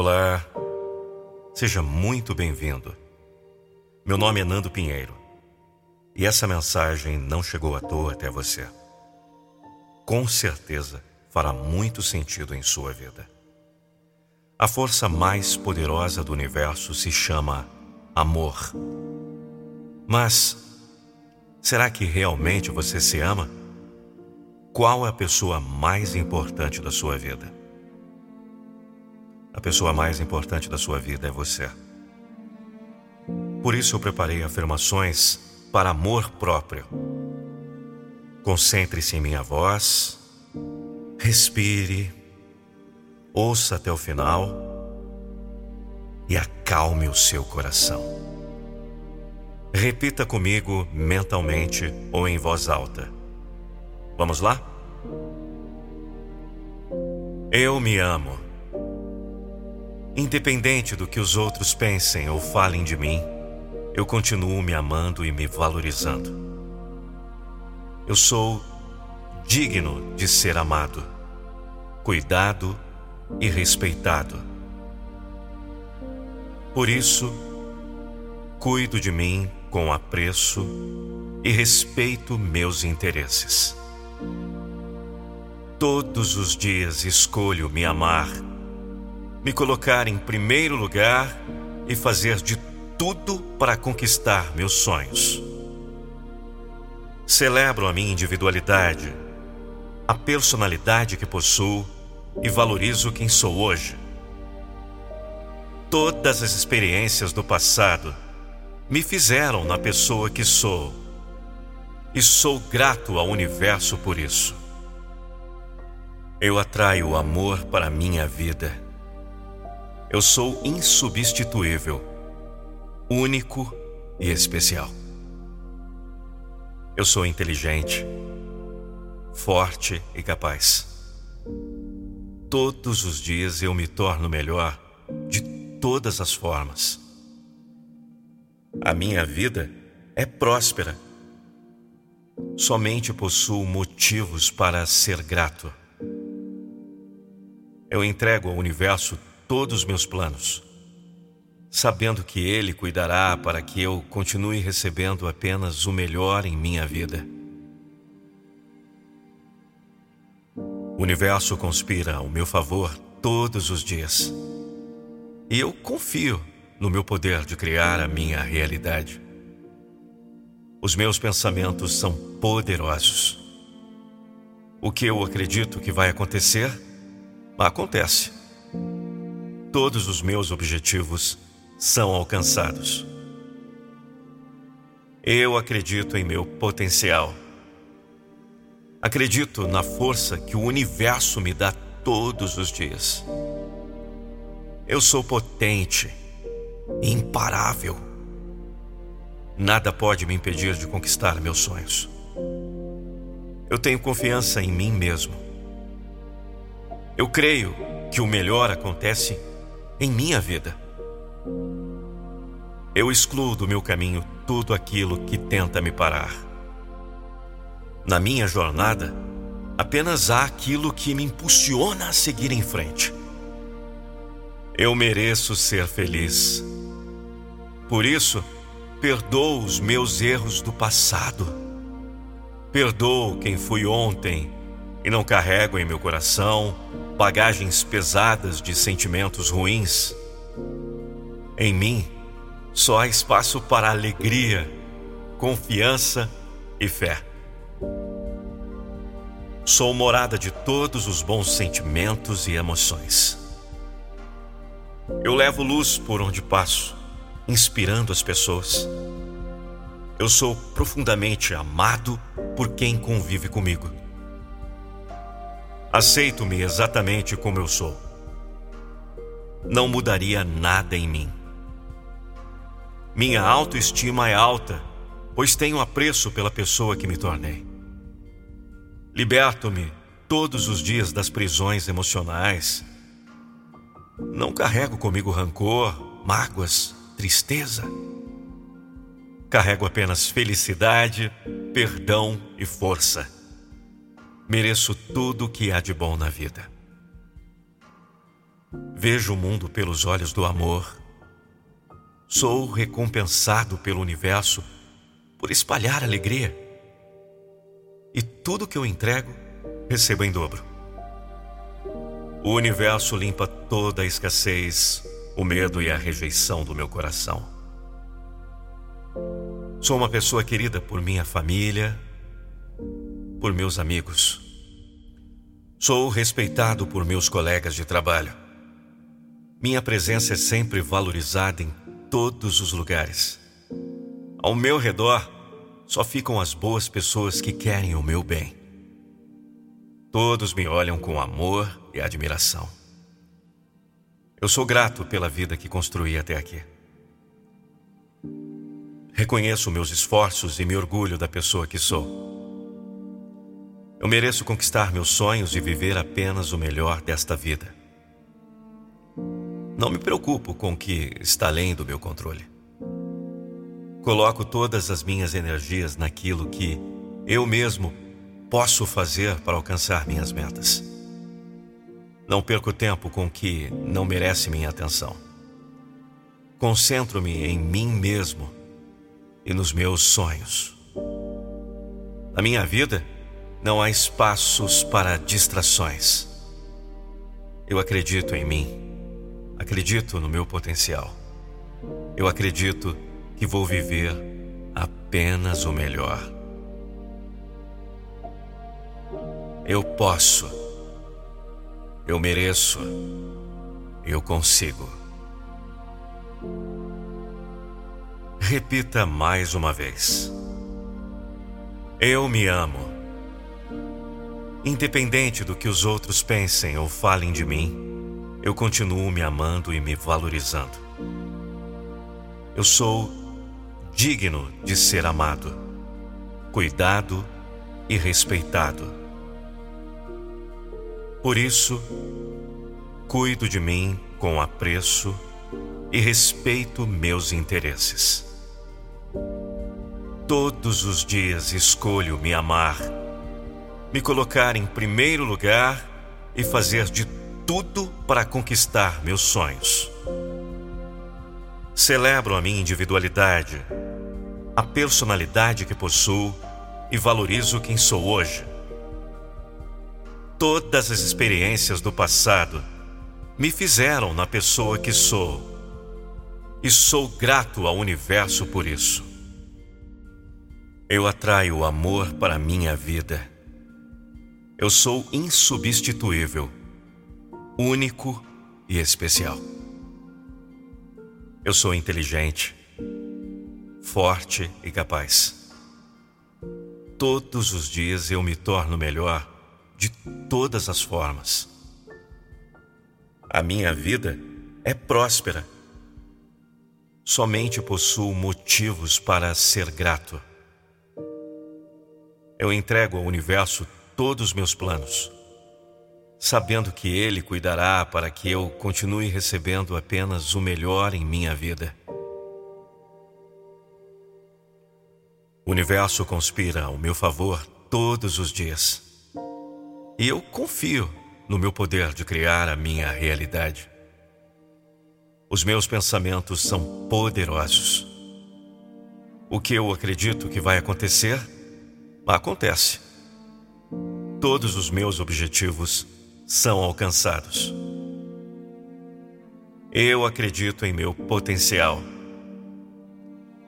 Olá, seja muito bem-vindo. Meu nome é Nando Pinheiro e essa mensagem não chegou à toa até você. Com certeza fará muito sentido em sua vida. A força mais poderosa do universo se chama amor. Mas será que realmente você se ama? Qual é a pessoa mais importante da sua vida? A pessoa mais importante da sua vida é você. Por isso eu preparei afirmações para amor próprio. Concentre-se em minha voz, respire, ouça até o final e acalme o seu coração. Repita comigo mentalmente ou em voz alta. Vamos lá? Eu me amo. Independente do que os outros pensem ou falem de mim, eu continuo me amando e me valorizando. Eu sou digno de ser amado, cuidado e respeitado. Por isso, cuido de mim com apreço e respeito meus interesses. Todos os dias escolho me amar me colocar em primeiro lugar e fazer de tudo para conquistar meus sonhos. Celebro a minha individualidade, a personalidade que possuo e valorizo quem sou hoje. Todas as experiências do passado me fizeram na pessoa que sou e sou grato ao universo por isso. Eu atraio o amor para a minha vida eu sou insubstituível, único e especial. Eu sou inteligente, forte e capaz. Todos os dias eu me torno melhor de todas as formas. A minha vida é próspera. Somente possuo motivos para ser grato. Eu entrego ao universo todos os meus planos, sabendo que Ele cuidará para que eu continue recebendo apenas o melhor em minha vida. O universo conspira ao meu favor todos os dias. E eu confio no meu poder de criar a minha realidade. Os meus pensamentos são poderosos. O que eu acredito que vai acontecer, acontece todos os meus objetivos são alcançados. Eu acredito em meu potencial. Acredito na força que o universo me dá todos os dias. Eu sou potente, imparável. Nada pode me impedir de conquistar meus sonhos. Eu tenho confiança em mim mesmo. Eu creio que o melhor acontece em minha vida. Eu excluo do meu caminho tudo aquilo que tenta me parar. Na minha jornada, apenas há aquilo que me impulsiona a seguir em frente. Eu mereço ser feliz. Por isso, perdoo os meus erros do passado. Perdoo quem fui ontem e não carrego em meu coração bagagens pesadas de sentimentos ruins. Em mim só há espaço para alegria, confiança e fé. Sou morada de todos os bons sentimentos e emoções. Eu levo luz por onde passo, inspirando as pessoas. Eu sou profundamente amado por quem convive comigo. Aceito-me exatamente como eu sou. Não mudaria nada em mim. Minha autoestima é alta, pois tenho apreço pela pessoa que me tornei. Liberto-me todos os dias das prisões emocionais. Não carrego comigo rancor, mágoas, tristeza. Carrego apenas felicidade, perdão e força. Mereço tudo o que há de bom na vida. Vejo o mundo pelos olhos do amor. Sou recompensado pelo universo por espalhar alegria. E tudo que eu entrego, recebo em dobro. O universo limpa toda a escassez, o medo e a rejeição do meu coração. Sou uma pessoa querida por minha família, por meus amigos. Sou respeitado por meus colegas de trabalho. Minha presença é sempre valorizada em todos os lugares. Ao meu redor só ficam as boas pessoas que querem o meu bem. Todos me olham com amor e admiração. Eu sou grato pela vida que construí até aqui. Reconheço meus esforços e me orgulho da pessoa que sou. Eu mereço conquistar meus sonhos e viver apenas o melhor desta vida. Não me preocupo com o que está além do meu controle. Coloco todas as minhas energias naquilo que eu mesmo posso fazer para alcançar minhas metas. Não perco tempo com o que não merece minha atenção. Concentro-me em mim mesmo e nos meus sonhos. Na minha vida, não há espaços para distrações. Eu acredito em mim, acredito no meu potencial. Eu acredito que vou viver apenas o melhor. Eu posso, eu mereço, eu consigo. Repita mais uma vez. Eu me amo. Independente do que os outros pensem ou falem de mim, eu continuo me amando e me valorizando. Eu sou digno de ser amado, cuidado e respeitado. Por isso, cuido de mim com apreço e respeito meus interesses. Todos os dias escolho me amar, me colocar em primeiro lugar e fazer de tudo para conquistar meus sonhos. Celebro a minha individualidade, a personalidade que possuo e valorizo quem sou hoje. Todas as experiências do passado me fizeram na pessoa que sou e sou grato ao universo por isso. Eu atraio o amor para a minha vida. Eu sou insubstituível, único e especial. Eu sou inteligente, forte e capaz. Todos os dias eu me torno melhor de todas as formas. A minha vida é próspera. Somente possuo motivos para ser grato. Eu entrego ao universo todos os meus planos, sabendo que ele cuidará para que eu continue recebendo apenas o melhor em minha vida. O universo conspira ao meu favor todos os dias. E eu confio no meu poder de criar a minha realidade. Os meus pensamentos são poderosos. O que eu acredito que vai acontecer acontece. Todos os meus objetivos são alcançados. Eu acredito em meu potencial.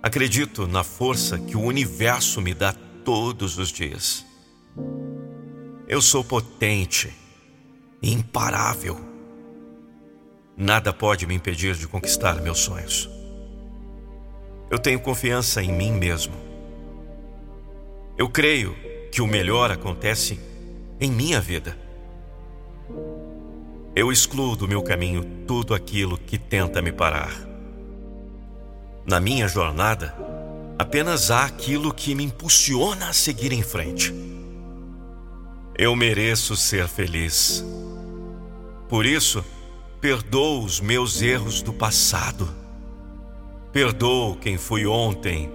Acredito na força que o universo me dá todos os dias. Eu sou potente, imparável. Nada pode me impedir de conquistar meus sonhos. Eu tenho confiança em mim mesmo. Eu creio que o melhor acontece em minha vida. Eu excluo do meu caminho tudo aquilo que tenta me parar. Na minha jornada, apenas há aquilo que me impulsiona a seguir em frente. Eu mereço ser feliz. Por isso, perdoo os meus erros do passado. Perdoo quem fui ontem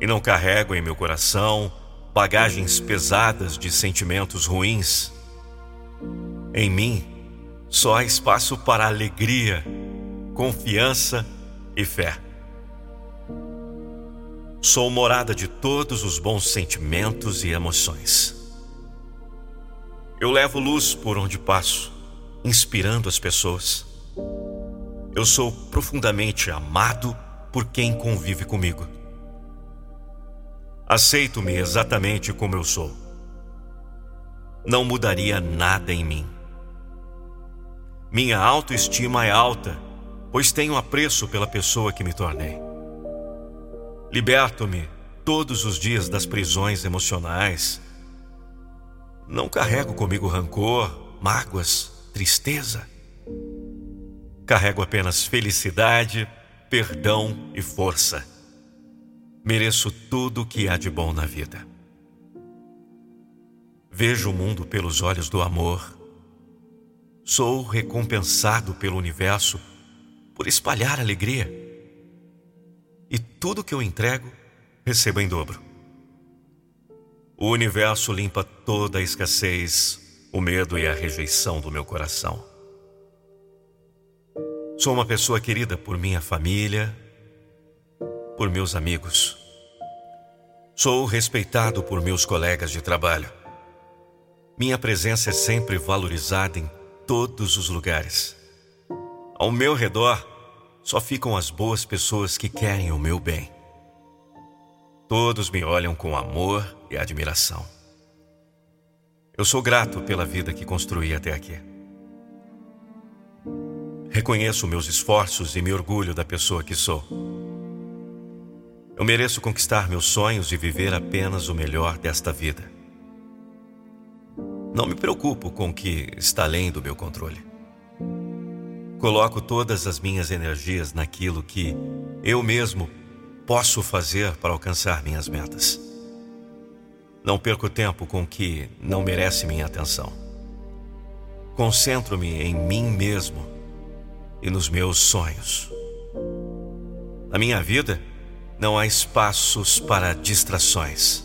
e não carrego em meu coração bagagens pesadas de sentimentos ruins. Em mim, só há espaço para alegria, confiança e fé. Sou morada de todos os bons sentimentos e emoções. Eu levo luz por onde passo, inspirando as pessoas. Eu sou profundamente amado por quem convive comigo. Aceito-me exatamente como eu sou. Não mudaria nada em mim. Minha autoestima é alta, pois tenho apreço pela pessoa que me tornei. Liberto-me todos os dias das prisões emocionais. Não carrego comigo rancor, mágoas, tristeza. Carrego apenas felicidade, perdão e força. Mereço tudo o que há de bom na vida. Vejo o mundo pelos olhos do amor Sou recompensado pelo universo por espalhar alegria. E tudo que eu entrego, recebo em dobro. O universo limpa toda a escassez, o medo e a rejeição do meu coração. Sou uma pessoa querida por minha família, por meus amigos. Sou respeitado por meus colegas de trabalho. Minha presença é sempre valorizada em todos os lugares. Ao meu redor só ficam as boas pessoas que querem o meu bem. Todos me olham com amor e admiração. Eu sou grato pela vida que construí até aqui. Reconheço meus esforços e me orgulho da pessoa que sou. Eu mereço conquistar meus sonhos e viver apenas o melhor desta vida. Não me preocupo com o que está além do meu controle. Coloco todas as minhas energias naquilo que eu mesmo posso fazer para alcançar minhas metas. Não perco tempo com o que não merece minha atenção. Concentro-me em mim mesmo e nos meus sonhos. Na minha vida, não há espaços para distrações.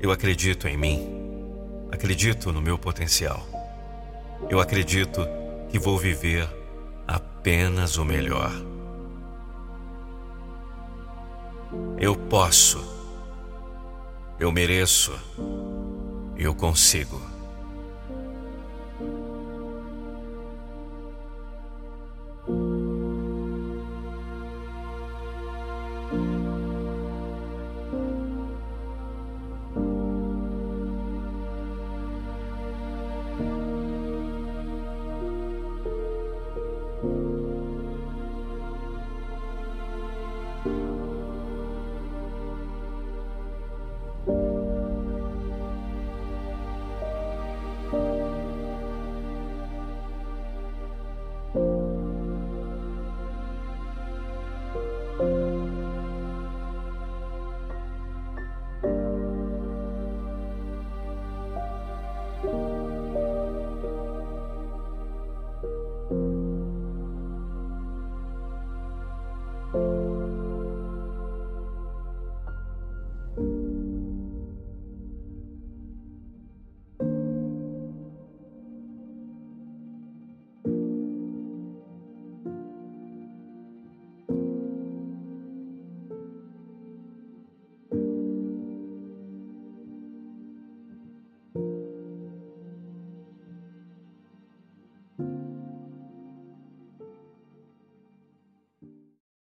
Eu acredito em mim Acredito no meu potencial. Eu acredito que vou viver apenas o melhor. Eu posso. Eu mereço. Eu consigo.